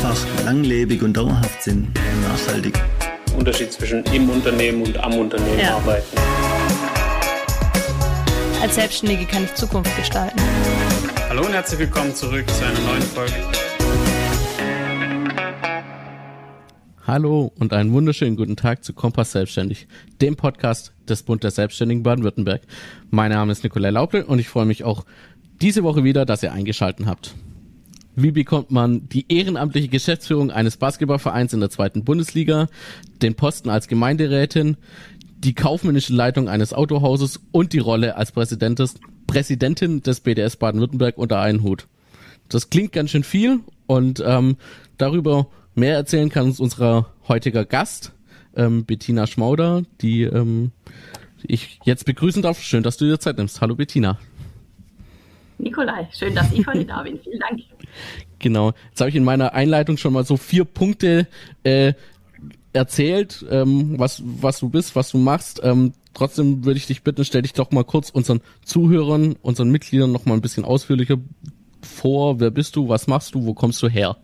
einfach langlebig und dauerhaft sind nachhaltig. Unterschied zwischen im Unternehmen und am Unternehmen ja. arbeiten. Als Selbstständige kann ich Zukunft gestalten. Hallo und herzlich willkommen zurück zu einer neuen Folge. Hallo und einen wunderschönen guten Tag zu Kompass Selbstständig, dem Podcast des Bund der Selbstständigen Baden-Württemberg. Mein Name ist Nikolai Laupel und ich freue mich auch diese Woche wieder, dass ihr eingeschalten habt. Wie bekommt man die ehrenamtliche Geschäftsführung eines Basketballvereins in der zweiten Bundesliga, den Posten als Gemeinderätin, die kaufmännische Leitung eines Autohauses und die Rolle als Präsidentin des BDS Baden-Württemberg unter einen Hut? Das klingt ganz schön viel und ähm, darüber mehr erzählen kann uns unser heutiger Gast, ähm, Bettina Schmauder, die ähm, ich jetzt begrüßen darf. Schön, dass du dir Zeit nimmst. Hallo Bettina. Nikolai, schön, dass ich heute da bin. Vielen Dank. Genau. Jetzt habe ich in meiner Einleitung schon mal so vier Punkte äh, erzählt, ähm, was, was du bist, was du machst. Ähm, trotzdem würde ich dich bitten, stell dich doch mal kurz unseren Zuhörern, unseren Mitgliedern noch mal ein bisschen ausführlicher vor. Wer bist du? Was machst du? Wo kommst du her?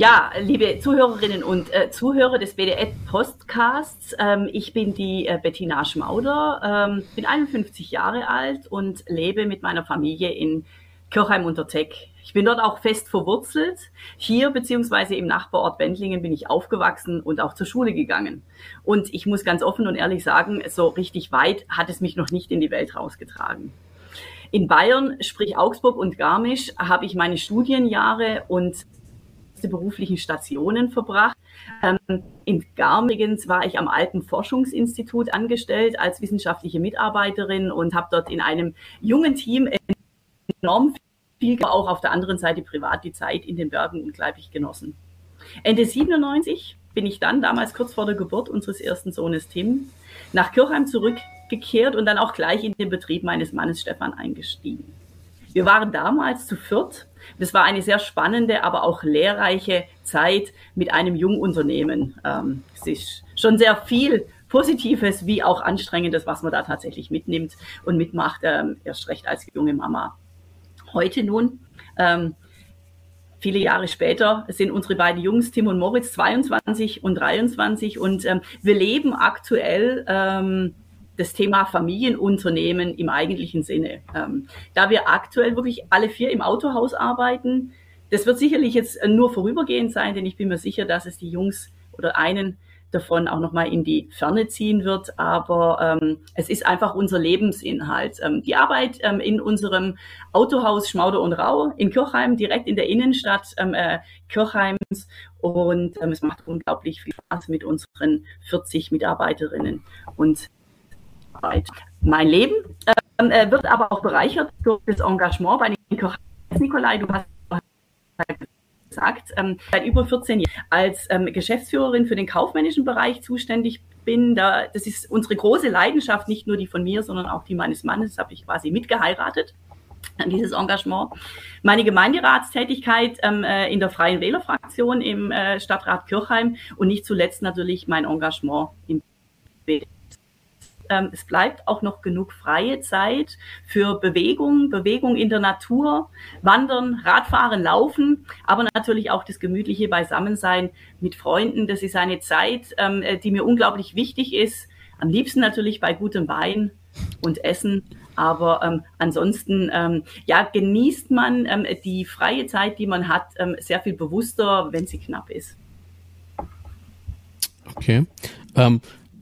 Ja, liebe Zuhörerinnen und äh, Zuhörer des BDS Podcasts, ähm, ich bin die äh, Bettina Schmauder, ähm, bin 51 Jahre alt und lebe mit meiner Familie in Kirchheim unter Teck. Ich bin dort auch fest verwurzelt. Hier beziehungsweise im Nachbarort Wendlingen bin ich aufgewachsen und auch zur Schule gegangen. Und ich muss ganz offen und ehrlich sagen, so richtig weit hat es mich noch nicht in die Welt rausgetragen. In Bayern, sprich Augsburg und Garmisch, habe ich meine Studienjahre und beruflichen Stationen verbracht. Ähm, in Garmigens war ich am Alten Forschungsinstitut angestellt als wissenschaftliche Mitarbeiterin und habe dort in einem jungen Team enorm viel, auch auf der anderen Seite privat die Zeit in den Bergen unglaublich genossen. Ende 97 bin ich dann, damals kurz vor der Geburt unseres ersten Sohnes Tim, nach Kirchheim zurückgekehrt und dann auch gleich in den Betrieb meines Mannes Stefan eingestiegen. Wir waren damals zu viert das war eine sehr spannende, aber auch lehrreiche Zeit mit einem Jungunternehmen. Ähm, es ist schon sehr viel Positives wie auch Anstrengendes, was man da tatsächlich mitnimmt und mitmacht, ähm, erst recht als junge Mama. Heute nun, ähm, viele Jahre später, sind unsere beiden Jungs, Tim und Moritz, 22 und 23 und ähm, wir leben aktuell ähm, das Thema Familienunternehmen im eigentlichen Sinne. Ähm, da wir aktuell wirklich alle vier im Autohaus arbeiten, das wird sicherlich jetzt nur vorübergehend sein, denn ich bin mir sicher, dass es die Jungs oder einen davon auch nochmal in die Ferne ziehen wird. Aber ähm, es ist einfach unser Lebensinhalt. Ähm, die Arbeit ähm, in unserem Autohaus Schmauder und Rau in Kirchheim, direkt in der Innenstadt ähm, äh, Kirchheims. Und ähm, es macht unglaublich viel Spaß mit unseren 40 Mitarbeiterinnen und Arbeit. Mein Leben ähm, äh, wird aber auch bereichert durch das Engagement bei den Kochs. Nikolai, du hast gesagt, ähm, seit über 14 Jahren als ähm, Geschäftsführerin für den kaufmännischen Bereich zuständig bin. Da, das ist unsere große Leidenschaft, nicht nur die von mir, sondern auch die meines Mannes. Das habe ich quasi mitgeheiratet an dieses Engagement. Meine Gemeinderatstätigkeit ähm, äh, in der Freien Wählerfraktion im äh, Stadtrat Kirchheim und nicht zuletzt natürlich mein Engagement im BD ähm, es bleibt auch noch genug freie Zeit für Bewegung, Bewegung in der Natur, Wandern, Radfahren, Laufen, aber natürlich auch das gemütliche Beisammensein mit Freunden. Das ist eine Zeit, ähm, äh, die mir unglaublich wichtig ist. Am liebsten natürlich bei gutem Wein und Essen, aber ähm, ansonsten ähm, ja genießt man ähm, die freie Zeit, die man hat, ähm, sehr viel bewusster, wenn sie knapp ist. Okay.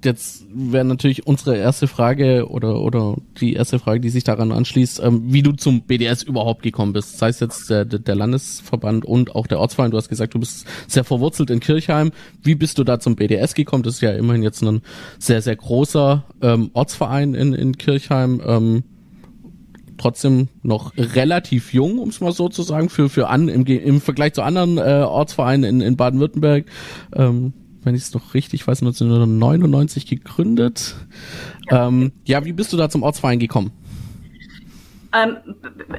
Jetzt wäre natürlich unsere erste Frage oder oder die erste Frage, die sich daran anschließt, ähm, wie du zum BDS überhaupt gekommen bist. Sei es jetzt der, der Landesverband und auch der Ortsverein. Du hast gesagt, du bist sehr verwurzelt in Kirchheim. Wie bist du da zum BDS gekommen? Das ist ja immerhin jetzt ein sehr sehr großer ähm, Ortsverein in in Kirchheim. Ähm, trotzdem noch relativ jung, um es mal so zu sagen, für für an im, im Vergleich zu anderen äh, Ortsvereinen in, in Baden-Württemberg. Ähm, wenn ich es noch richtig weiß, 1999 gegründet. Ähm, ja, wie bist du da zum Ortsverein gekommen? Ähm,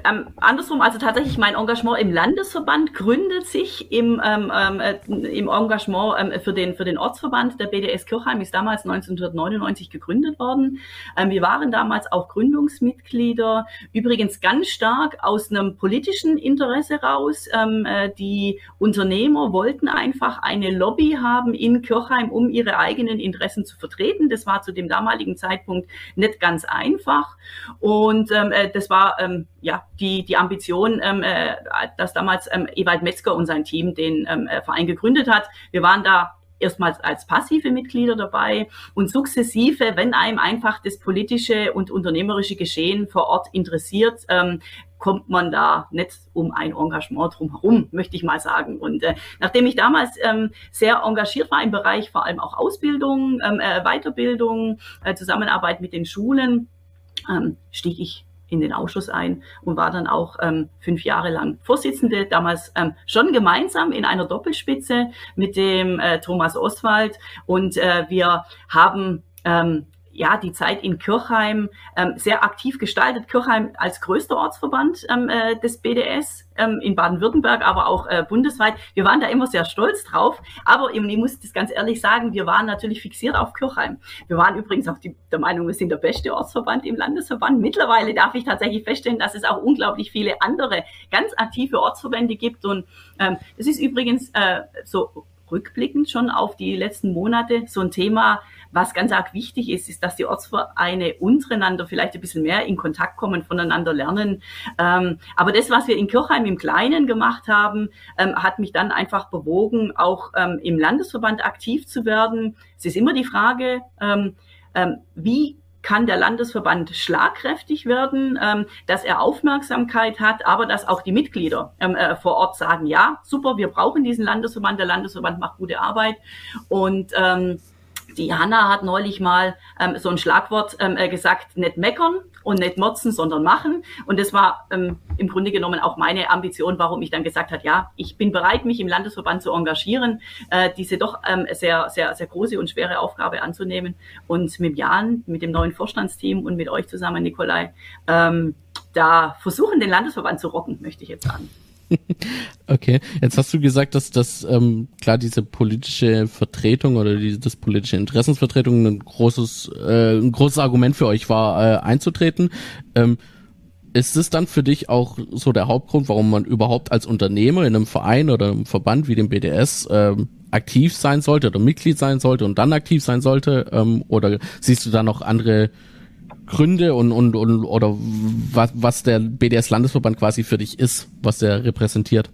ähm, andersrum, also tatsächlich mein Engagement im Landesverband gründet sich im, ähm, ähm äh, im Engagement ähm, für, den, für den Ortsverband. Der BDS Kirchheim ist damals 1999 gegründet worden. Ähm, wir waren damals auch Gründungsmitglieder, übrigens ganz stark aus einem politischen Interesse raus. Äh, die Unternehmer wollten einfach eine Lobby haben in Kirchheim, um ihre eigenen Interessen zu vertreten. Das war zu dem damaligen Zeitpunkt nicht ganz einfach. Und äh, das war ähm, ja die, die Ambition, ähm, äh, dass damals ähm, Ewald Metzger und sein Team den ähm, äh, Verein gegründet hat. Wir waren da erstmals als passive Mitglieder dabei und sukzessive, wenn einem einfach das politische und unternehmerische Geschehen vor Ort interessiert, ähm, kommt man da nicht um ein Engagement drumherum, möchte ich mal sagen. Und äh, nachdem ich damals ähm, sehr engagiert war im Bereich vor allem auch Ausbildung, ähm, äh, Weiterbildung, äh, Zusammenarbeit mit den Schulen, ähm, stieg ich in den Ausschuss ein und war dann auch ähm, fünf Jahre lang Vorsitzende, damals ähm, schon gemeinsam in einer Doppelspitze mit dem äh, Thomas Oswald. Und äh, wir haben ähm, ja, die Zeit in Kirchheim ähm, sehr aktiv gestaltet. Kirchheim als größter Ortsverband ähm, äh, des BDS ähm, in Baden-Württemberg, aber auch äh, bundesweit. Wir waren da immer sehr stolz drauf. Aber ich muss das ganz ehrlich sagen, wir waren natürlich fixiert auf Kirchheim. Wir waren übrigens auch die, der Meinung, wir sind der beste Ortsverband im Landesverband. Mittlerweile darf ich tatsächlich feststellen, dass es auch unglaublich viele andere ganz aktive Ortsverbände gibt. Und ähm, das ist übrigens äh, so rückblickend schon auf die letzten Monate so ein Thema, was ganz arg wichtig ist, ist, dass die Ortsvereine untereinander vielleicht ein bisschen mehr in Kontakt kommen, voneinander lernen. Ähm, aber das, was wir in Kirchheim im Kleinen gemacht haben, ähm, hat mich dann einfach bewogen, auch ähm, im Landesverband aktiv zu werden. Es ist immer die Frage, ähm, ähm, wie kann der Landesverband schlagkräftig werden, ähm, dass er Aufmerksamkeit hat, aber dass auch die Mitglieder ähm, äh, vor Ort sagen, ja, super, wir brauchen diesen Landesverband, der Landesverband macht gute Arbeit. Und ähm, die Hanna hat neulich mal ähm, so ein Schlagwort ähm, äh, gesagt, nicht meckern und nicht motzen, sondern machen. Und das war ähm, im Grunde genommen auch meine Ambition, warum ich dann gesagt habe, ja, ich bin bereit, mich im Landesverband zu engagieren, äh, diese doch ähm, sehr, sehr, sehr große und schwere Aufgabe anzunehmen. Und mit Jan, mit dem neuen Vorstandsteam und mit euch zusammen, Nikolai, ähm, da versuchen, den Landesverband zu rocken, möchte ich jetzt sagen. okay, jetzt hast du gesagt, dass das ähm, klar diese politische Vertretung oder die, das politische Interessensvertretung ein großes äh, ein großes Argument für euch war äh, einzutreten. Ähm, ist es dann für dich auch so der Hauptgrund, warum man überhaupt als Unternehmer in einem Verein oder einem Verband wie dem BDS ähm, aktiv sein sollte oder Mitglied sein sollte und dann aktiv sein sollte? Ähm, oder siehst du da noch andere Gründe und, und, und oder was, was der BDS-Landesverband quasi für dich ist, was der repräsentiert?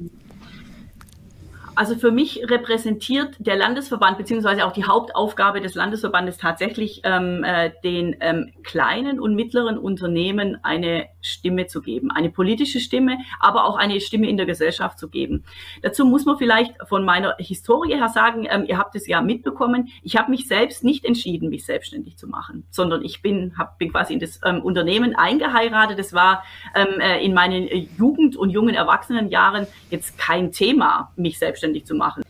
Also für mich repräsentiert der Landesverband beziehungsweise auch die Hauptaufgabe des Landesverbandes tatsächlich ähm, äh, den ähm, kleinen und mittleren Unternehmen eine Stimme zu geben, eine politische Stimme, aber auch eine Stimme in der Gesellschaft zu geben. Dazu muss man vielleicht von meiner Historie her sagen, ähm, ihr habt es ja mitbekommen, ich habe mich selbst nicht entschieden, mich selbstständig zu machen, sondern ich bin, hab, bin quasi in das ähm, Unternehmen eingeheiratet. Das war ähm, äh, in meinen Jugend- und jungen Erwachsenenjahren jetzt kein Thema, mich selbstständig zu machen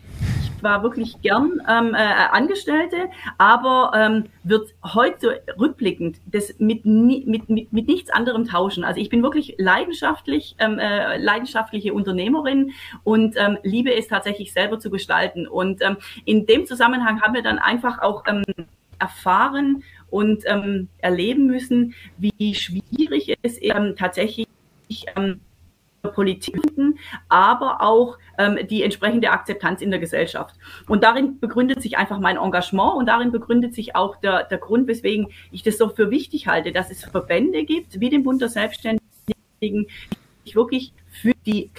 war wirklich gern ähm, äh, Angestellte, aber ähm, wird heute rückblickend das mit, mit, mit, mit nichts anderem tauschen. Also ich bin wirklich leidenschaftlich, ähm, äh, leidenschaftliche Unternehmerin und ähm, liebe es tatsächlich selber zu gestalten. Und ähm, in dem Zusammenhang haben wir dann einfach auch ähm, erfahren und ähm, erleben müssen, wie schwierig es ähm, tatsächlich ähm, Politik, aber auch ähm, die entsprechende Akzeptanz in der Gesellschaft. Und darin begründet sich einfach mein Engagement und darin begründet sich auch der, der Grund, weswegen ich das so für wichtig halte, dass es Verbände gibt, wie den Bund der Selbstständigen, die sich wirklich für die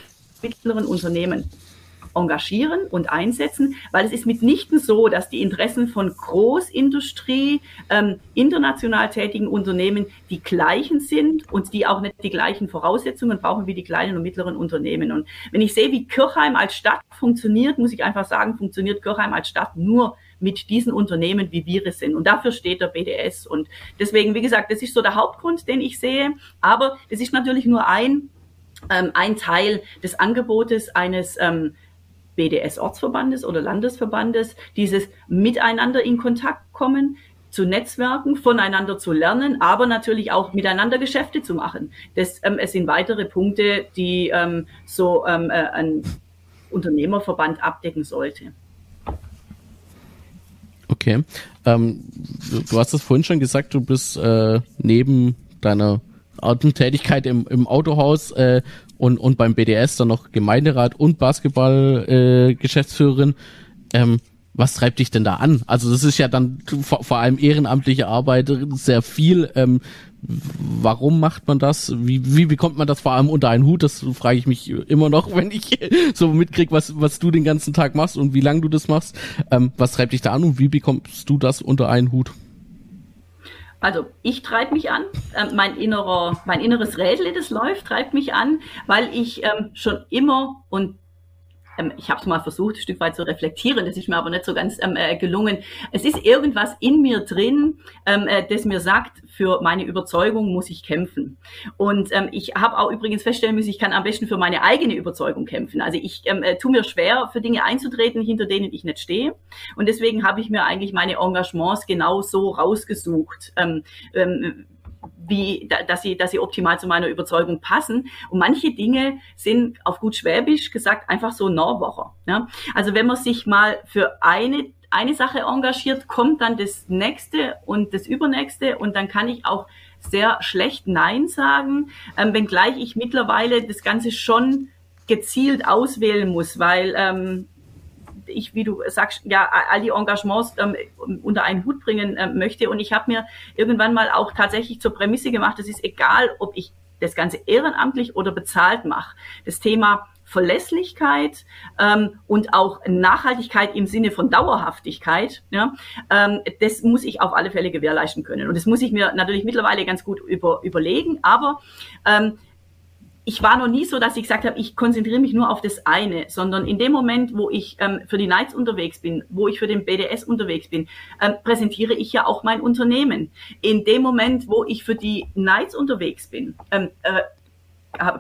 mittleren Unternehmen engagieren und einsetzen, weil es ist mitnichten so, dass die Interessen von Großindustrie, ähm, international tätigen Unternehmen die gleichen sind und die auch nicht die gleichen Voraussetzungen brauchen wie die kleinen und mittleren Unternehmen. Und wenn ich sehe, wie Kirchheim als Stadt funktioniert, muss ich einfach sagen, funktioniert Kirchheim als Stadt nur mit diesen Unternehmen, wie wir es sind. Und dafür steht der BDS. Und deswegen, wie gesagt, das ist so der Hauptgrund, den ich sehe. Aber es ist natürlich nur ein, ähm, ein Teil des Angebotes eines ähm, BDS-Ortsverbandes oder Landesverbandes, dieses Miteinander in Kontakt kommen, zu netzwerken, voneinander zu lernen, aber natürlich auch miteinander Geschäfte zu machen. Das ähm, es sind weitere Punkte, die ähm, so ähm, äh, ein Unternehmerverband abdecken sollte. Okay. Ähm, du hast es vorhin schon gesagt, du bist äh, neben deiner Tätigkeit im, im Autohaus äh, und, und beim BDS dann noch Gemeinderat und Basketball-Geschäftsführerin. Äh, ähm, was treibt dich denn da an? Also das ist ja dann vor, vor allem ehrenamtliche Arbeit sehr viel. Ähm, warum macht man das? Wie, wie bekommt man das vor allem unter einen Hut? Das frage ich mich immer noch, wenn ich so mitkrieg, was, was du den ganzen Tag machst und wie lange du das machst. Ähm, was treibt dich da an und wie bekommst du das unter einen Hut? Also ich treibe mich an, ähm, mein innerer, mein inneres Rädle, das läuft, treibt mich an, weil ich ähm, schon immer und ähm, ich habe es mal versucht, ein Stück weit zu reflektieren, das ist mir aber nicht so ganz ähm, äh, gelungen. Es ist irgendwas in mir drin, ähm, äh, das mir sagt, für meine Überzeugung muss ich kämpfen. Und ähm, ich habe auch übrigens feststellen müssen, ich kann am besten für meine eigene Überzeugung kämpfen. Also ich ähm, äh, tue mir schwer, für Dinge einzutreten, hinter denen ich nicht stehe. Und deswegen habe ich mir eigentlich meine Engagements genau so rausgesucht. Ähm, ähm, wie, dass sie, dass sie optimal zu meiner Überzeugung passen. Und manche Dinge sind auf gut Schwäbisch gesagt einfach so Norwocher. Ja? Also wenn man sich mal für eine eine Sache engagiert, kommt dann das nächste und das übernächste und dann kann ich auch sehr schlecht Nein sagen, ähm, wenngleich ich mittlerweile das Ganze schon gezielt auswählen muss, weil ähm, ich, wie du sagst, ja, all die Engagements ähm, unter einen Hut bringen ähm, möchte. Und ich habe mir irgendwann mal auch tatsächlich zur Prämisse gemacht, es ist egal, ob ich das Ganze ehrenamtlich oder bezahlt mache. Das Thema Verlässlichkeit ähm, und auch Nachhaltigkeit im Sinne von Dauerhaftigkeit, ja, ähm, das muss ich auf alle Fälle gewährleisten können. Und das muss ich mir natürlich mittlerweile ganz gut über, überlegen, aber ähm, ich war noch nie so, dass ich gesagt habe, ich konzentriere mich nur auf das eine, sondern in dem Moment, wo ich ähm, für die Nights unterwegs bin, wo ich für den BDS unterwegs bin, ähm, präsentiere ich ja auch mein Unternehmen. In dem Moment, wo ich für die Nights unterwegs bin, ähm, äh,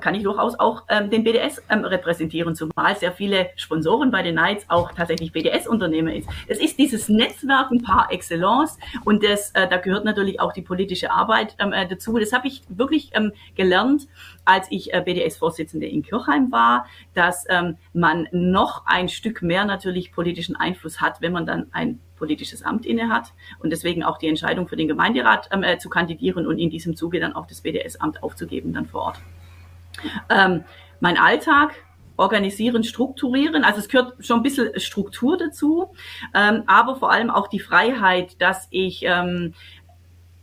kann ich durchaus auch ähm, den BDS ähm, repräsentieren, zumal sehr viele Sponsoren bei den Nights auch tatsächlich BDS-Unternehmer ist. Es ist dieses Netzwerken par excellence und das, äh, da gehört natürlich auch die politische Arbeit ähm, äh, dazu. Das habe ich wirklich ähm, gelernt, als ich äh, BDS-Vorsitzende in Kirchheim war, dass ähm, man noch ein Stück mehr natürlich politischen Einfluss hat, wenn man dann ein politisches Amt inne hat und deswegen auch die Entscheidung für den Gemeinderat ähm, äh, zu kandidieren und in diesem Zuge dann auch das BDS-Amt aufzugeben dann vor Ort. Ähm, mein Alltag organisieren, strukturieren. Also es gehört schon ein bisschen Struktur dazu, ähm, aber vor allem auch die Freiheit, dass ich ähm,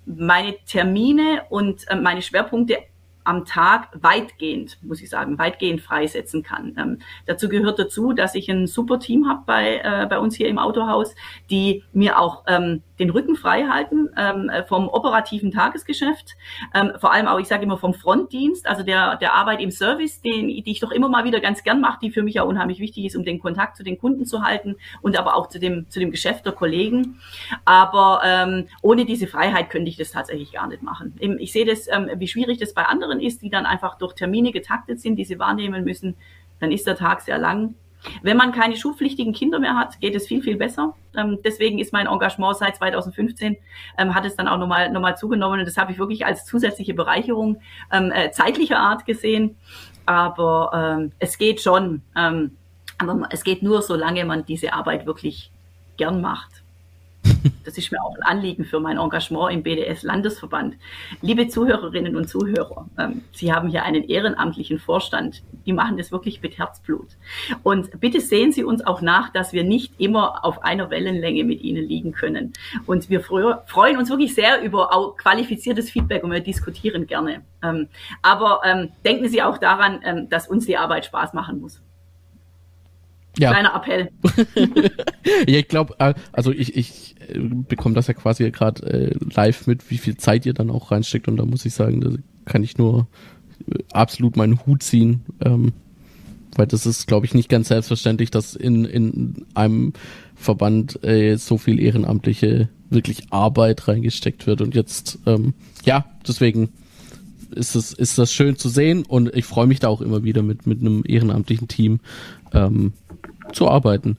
meine Termine und äh, meine Schwerpunkte am Tag weitgehend, muss ich sagen, weitgehend freisetzen kann. Ähm, dazu gehört dazu, dass ich ein super Team habe bei, äh, bei uns hier im Autohaus, die mir auch ähm, den Rücken frei halten ähm, vom operativen Tagesgeschäft, ähm, vor allem auch, ich sage immer, vom Frontdienst, also der, der Arbeit im Service, den, die ich doch immer mal wieder ganz gern mache, die für mich ja unheimlich wichtig ist, um den Kontakt zu den Kunden zu halten und aber auch zu dem, zu dem Geschäft der Kollegen. Aber ähm, ohne diese Freiheit könnte ich das tatsächlich gar nicht machen. Ich sehe das, ähm, wie schwierig das bei anderen ist, die dann einfach durch Termine getaktet sind, die sie wahrnehmen müssen. Dann ist der Tag sehr lang wenn man keine schulpflichtigen Kinder mehr hat, geht es viel, viel besser. Ähm, deswegen ist mein Engagement seit 2015, ähm, hat es dann auch nochmal noch mal zugenommen. Und das habe ich wirklich als zusätzliche Bereicherung ähm, äh, zeitlicher Art gesehen. Aber ähm, es geht schon. Ähm, aber es geht nur, solange man diese Arbeit wirklich gern macht. Das ist mir auch ein Anliegen für mein Engagement im BDS-Landesverband. Liebe Zuhörerinnen und Zuhörer, ähm, Sie haben hier einen ehrenamtlichen Vorstand. Die machen das wirklich mit Herzblut. Und bitte sehen Sie uns auch nach, dass wir nicht immer auf einer Wellenlänge mit Ihnen liegen können. Und wir freuen uns wirklich sehr über qualifiziertes Feedback und wir diskutieren gerne. Ähm, aber ähm, denken Sie auch daran, dass uns die Arbeit Spaß machen muss. Ja. Kleiner Appell. ja, ich glaube, äh, also ich, ich äh, bekomme das ja quasi gerade äh, live mit, wie viel Zeit ihr dann auch reinsteckt. Und da muss ich sagen, da kann ich nur absolut meinen Hut ziehen, ähm, weil das ist, glaube ich, nicht ganz selbstverständlich, dass in, in einem Verband so viel ehrenamtliche wirklich Arbeit reingesteckt wird. Und jetzt, ähm, ja, deswegen ist es ist das schön zu sehen. Und ich freue mich da auch immer wieder mit mit einem ehrenamtlichen Team. Ähm, zu arbeiten.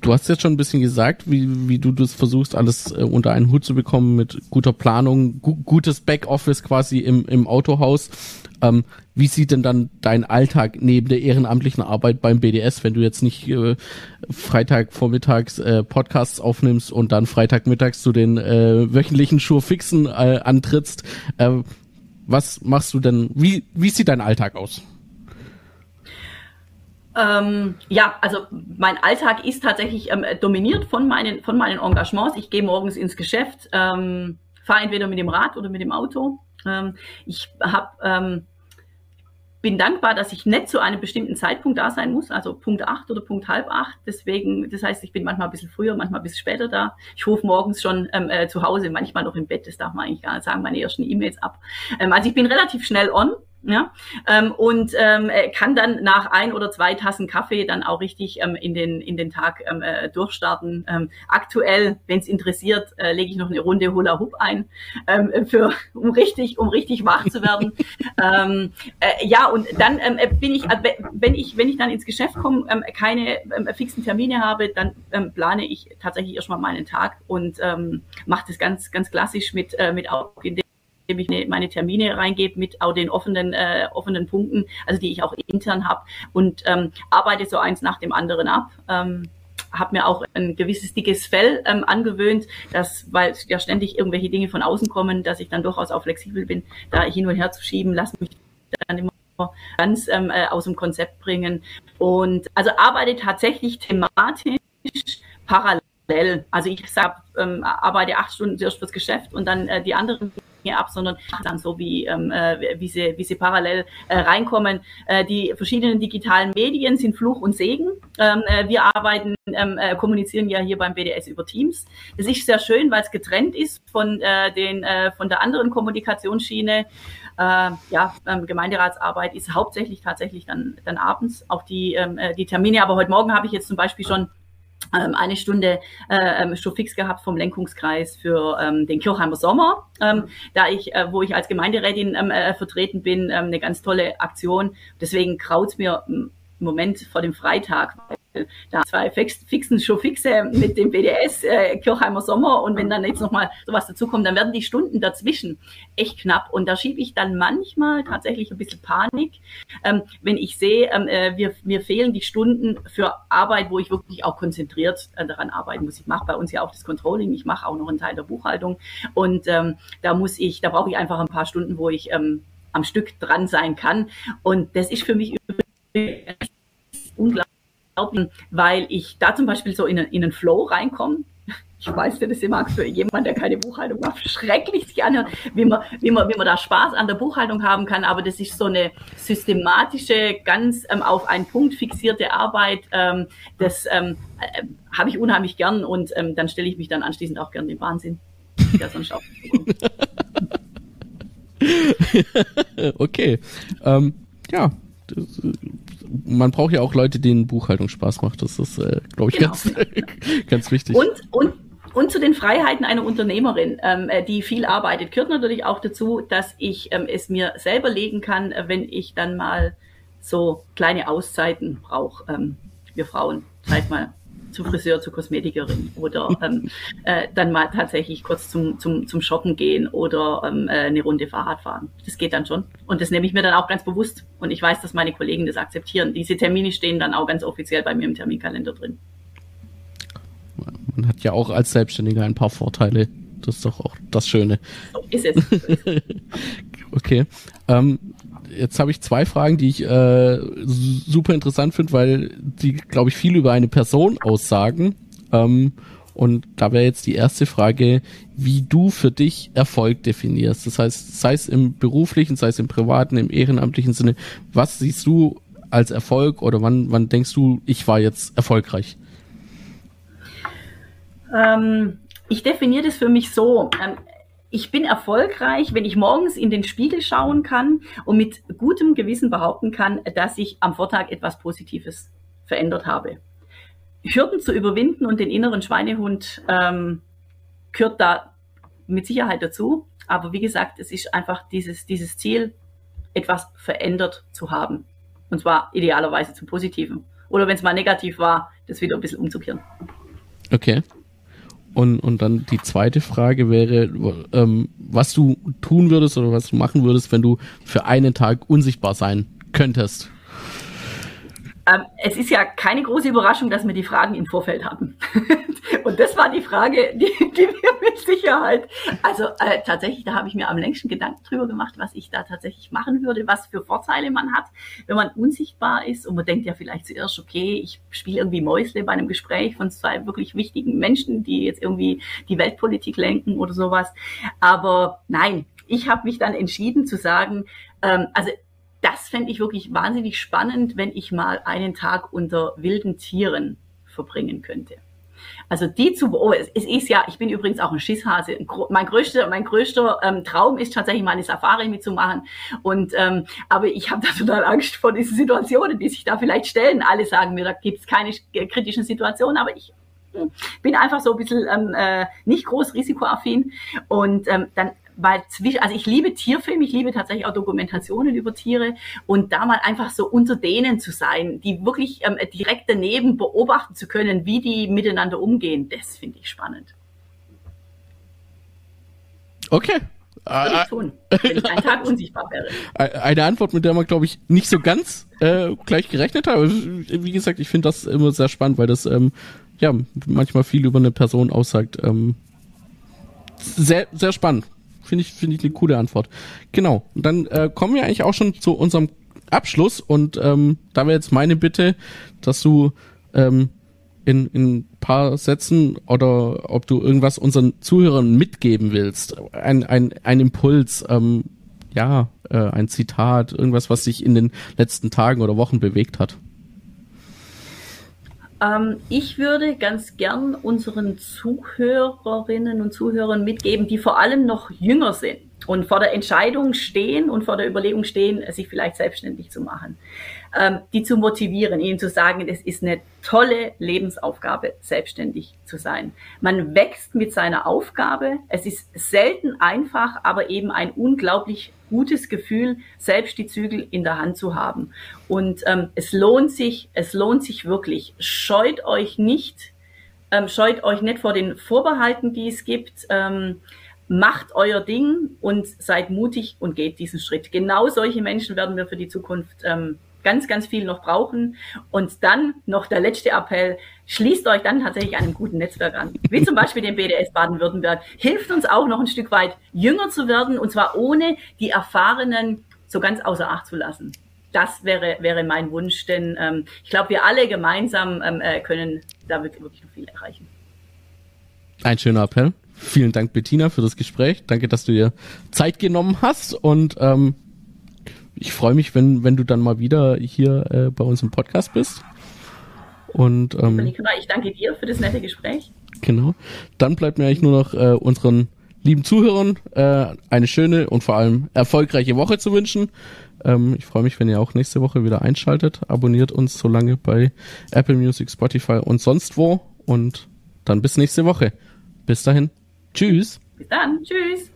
du hast jetzt schon ein bisschen gesagt, wie, wie du das versuchst, alles äh, unter einen Hut zu bekommen mit guter Planung, gu gutes Backoffice quasi im, im Autohaus. Ähm, wie sieht denn dann dein Alltag neben der ehrenamtlichen Arbeit beim BDS, wenn du jetzt nicht äh, Freitag vormittags äh, Podcasts aufnimmst und dann Freitagmittags zu den äh, wöchentlichen Schurfixen äh, antrittst? Äh, was machst du denn? Wie, wie sieht dein Alltag aus? Ähm, ja, also mein Alltag ist tatsächlich ähm, dominiert von meinen, von meinen Engagements. Ich gehe morgens ins Geschäft, ähm, fahre entweder mit dem Rad oder mit dem Auto. Ähm, ich habe ähm, bin dankbar, dass ich nicht zu einem bestimmten Zeitpunkt da sein muss, also Punkt acht oder Punkt halb acht. Deswegen, das heißt, ich bin manchmal ein bisschen früher, manchmal ein bisschen später da. Ich rufe morgens schon ähm, äh, zu Hause, manchmal noch im Bett, das darf man eigentlich gar nicht sagen, meine ersten E-Mails ab. Ähm, also ich bin relativ schnell on ja, ähm, und ähm, äh, kann dann nach ein oder zwei Tassen Kaffee dann auch richtig ähm, in, den, in den Tag ähm, äh, durchstarten. Ähm, aktuell, wenn es interessiert, äh, lege ich noch eine Runde Hula Hoop ein, ähm, für, um richtig, um richtig wach zu werden. ähm, äh, ja, und dann ähm, äh, bin ich, äh, wenn ich, wenn ich dann ins Geschäft komme, ähm, keine ähm, fixen Termine habe, dann ähm, plane ich tatsächlich erstmal meinen Tag und ähm, mache das ganz, ganz klassisch mit, äh, mit dem indem ich meine Termine reingebe mit auch den offenen, äh, offenen Punkten, also die ich auch intern habe und ähm, arbeite so eins nach dem anderen ab. Ähm, habe mir auch ein gewisses dickes Fell ähm, angewöhnt, dass, weil ja ständig irgendwelche Dinge von außen kommen, dass ich dann durchaus auch flexibel bin, da hin und her zu schieben, lasse mich dann immer ganz ähm, äh, aus dem Konzept bringen. Und also arbeite tatsächlich thematisch parallel. Also ich sag, ähm, arbeite acht Stunden zuerst fürs Geschäft und dann äh, die anderen ab, sondern dann so wie, ähm, äh, wie, sie, wie sie parallel äh, reinkommen. Äh, die verschiedenen digitalen Medien sind Fluch und Segen. Ähm, äh, wir arbeiten, ähm, äh, kommunizieren ja hier beim BDS über Teams. Das ist sehr schön, weil es getrennt ist von, äh, den, äh, von der anderen Kommunikationsschiene. Äh, ja, ähm, Gemeinderatsarbeit ist hauptsächlich tatsächlich dann, dann abends auch die, ähm, äh, die Termine. Aber heute Morgen habe ich jetzt zum Beispiel schon ähm, eine Stunde äh, ähm, schon fix gehabt vom Lenkungskreis für ähm, den Kirchheimer Sommer, ähm, da ich, äh, wo ich als Gemeinderätin ähm, äh, vertreten bin, ähm, eine ganz tolle Aktion. Deswegen kraut's mir im Moment vor dem Freitag, da zwei fix, fixen schon fixe mit dem BDS, äh, Kirchheimer Sommer. Und wenn dann jetzt nochmal sowas dazukommt, dann werden die Stunden dazwischen echt knapp. Und da schiebe ich dann manchmal tatsächlich ein bisschen Panik, ähm, wenn ich sehe, ähm, äh, wir, mir fehlen die Stunden für Arbeit, wo ich wirklich auch konzentriert äh, daran arbeiten muss. Ich mache bei uns ja auch das Controlling, ich mache auch noch einen Teil der Buchhaltung. Und ähm, da muss ich, da brauche ich einfach ein paar Stunden, wo ich ähm, am Stück dran sein kann. Und das ist für mich unglaublich weil ich da zum Beispiel so in, in einen Flow reinkomme. Ich weiß, das immer für jemand, der keine Buchhaltung macht, schrecklich sich anhört, wie man, wie, man, wie man da Spaß an der Buchhaltung haben kann. Aber das ist so eine systematische, ganz ähm, auf einen Punkt fixierte Arbeit. Ähm, das ähm, äh, habe ich unheimlich gern und ähm, dann stelle ich mich dann anschließend auch gern den Wahnsinn. Ja, sonst auch. okay. Ähm, ja, das, man braucht ja auch Leute, denen Buchhaltung Spaß macht. Das ist, äh, glaube ich, genau. ganz, ganz wichtig. Und, und, und zu den Freiheiten einer Unternehmerin, ähm, äh, die viel arbeitet, gehört natürlich auch dazu, dass ich ähm, es mir selber legen kann, äh, wenn ich dann mal so kleine Auszeiten brauche. Ähm, wir Frauen, Zeit mal zu Friseur, zur Kosmetikerin oder ähm, äh, dann mal tatsächlich kurz zum, zum, zum Shoppen gehen oder ähm, äh, eine Runde Fahrrad fahren. Das geht dann schon. Und das nehme ich mir dann auch ganz bewusst. Und ich weiß, dass meine Kollegen das akzeptieren. Diese Termine stehen dann auch ganz offiziell bei mir im Terminkalender drin. Man hat ja auch als Selbstständiger ein paar Vorteile. Das ist doch auch das Schöne. So ist es. okay. Ähm, jetzt habe ich zwei Fragen, die ich äh, super interessant finde, weil die, glaube ich, viel über eine Person aussagen. Ähm, und da wäre jetzt die erste Frage, wie du für dich Erfolg definierst. Das heißt, sei es im beruflichen, sei es im privaten, im ehrenamtlichen Sinne, was siehst du als Erfolg oder wann, wann denkst du, ich war jetzt erfolgreich? Ähm, ich definiere das für mich so. Ähm, ich bin erfolgreich, wenn ich morgens in den Spiegel schauen kann und mit gutem Gewissen behaupten kann, dass ich am Vortag etwas Positives verändert habe. Hürden zu überwinden und den inneren Schweinehund ähm, gehört da mit Sicherheit dazu. Aber wie gesagt, es ist einfach dieses, dieses Ziel, etwas verändert zu haben. Und zwar idealerweise zum Positiven. oder wenn es mal negativ war, das wieder ein bisschen umzukehren. Okay. Und, und dann die zweite Frage wäre, ähm, was du tun würdest oder was du machen würdest, wenn du für einen Tag unsichtbar sein könntest. Ähm, es ist ja keine große Überraschung, dass wir die Fragen im Vorfeld hatten. Und das war die Frage, die, die wir mit Sicherheit, also äh, tatsächlich, da habe ich mir am längsten Gedanken drüber gemacht, was ich da tatsächlich machen würde, was für Vorteile man hat, wenn man unsichtbar ist und man denkt ja vielleicht zuerst, okay, ich spiele irgendwie Mäusle bei einem Gespräch von zwei wirklich wichtigen Menschen, die jetzt irgendwie die Weltpolitik lenken oder sowas. Aber nein, ich habe mich dann entschieden zu sagen, ähm, also das fände ich wirklich wahnsinnig spannend, wenn ich mal einen Tag unter wilden Tieren verbringen könnte. Also die zu, oh, es, ist ja, ich bin übrigens auch ein Schisshase. Mein größter, mein größter ähm, Traum ist tatsächlich mal eine Safari mitzumachen. Und ähm, aber ich habe da total Angst vor diesen Situationen, die sich da vielleicht stellen. Alle sagen mir, da gibt es keine kritischen Situationen, aber ich hm, bin einfach so ein bisschen ähm, äh, nicht groß risikoaffin und ähm, dann weil zwischen, also ich liebe Tierfilme, ich liebe tatsächlich auch Dokumentationen über Tiere und da mal einfach so unter denen zu sein, die wirklich ähm, direkt daneben beobachten zu können, wie die miteinander umgehen, das finde ich spannend. Okay. Würde ich tun, wenn ich einen Tag unsichtbar wäre. Eine Antwort, mit der man, glaube ich, nicht so ganz äh, gleich gerechnet hat. Wie gesagt, ich finde das immer sehr spannend, weil das ähm, ja manchmal viel über eine Person aussagt. Ähm, sehr, sehr spannend. Finde ich, finde ich eine coole Antwort. Genau. Und dann äh, kommen wir eigentlich auch schon zu unserem Abschluss und ähm, da wäre jetzt meine Bitte, dass du ähm, in, in paar Sätzen oder ob du irgendwas unseren Zuhörern mitgeben willst. Ein, ein, ein Impuls, ähm, ja, äh, ein Zitat, irgendwas, was sich in den letzten Tagen oder Wochen bewegt hat. Ähm, ich würde ganz gern unseren Zuhörerinnen und Zuhörern mitgeben, die vor allem noch jünger sind und vor der Entscheidung stehen und vor der Überlegung stehen, sich vielleicht selbstständig zu machen ähm, die zu motivieren, ihnen zu sagen, es ist eine tolle Lebensaufgabe, selbstständig zu sein. Man wächst mit seiner Aufgabe. Es ist selten einfach, aber eben ein unglaublich gutes Gefühl, selbst die Zügel in der Hand zu haben. Und ähm, es lohnt sich, es lohnt sich wirklich. Scheut euch nicht, ähm, scheut euch nicht vor den Vorbehalten, die es gibt. Ähm, macht euer Ding und seid mutig und geht diesen Schritt. Genau solche Menschen werden wir für die Zukunft ähm, ganz, ganz viel noch brauchen. Und dann noch der letzte Appell, schließt euch dann tatsächlich einem guten Netzwerk an, wie zum Beispiel dem BDS Baden-Württemberg. Hilft uns auch noch ein Stück weit jünger zu werden und zwar ohne die Erfahrenen so ganz außer Acht zu lassen. Das wäre, wäre mein Wunsch, denn ähm, ich glaube, wir alle gemeinsam ähm, äh, können damit wirklich noch viel erreichen. Ein schöner Appell. Vielen Dank, Bettina, für das Gespräch. Danke, dass du dir Zeit genommen hast und ähm, ich freue mich, wenn, wenn du dann mal wieder hier äh, bei uns im Podcast bist. Und ähm, ich danke dir für das nette Gespräch. Genau. Dann bleibt mir eigentlich nur noch äh, unseren lieben Zuhörern äh, eine schöne und vor allem erfolgreiche Woche zu wünschen. Ähm, ich freue mich, wenn ihr auch nächste Woche wieder einschaltet. Abonniert uns so lange bei Apple Music, Spotify und sonst wo. Und dann bis nächste Woche. Bis dahin. Tschüss. Bis dann. Tschüss.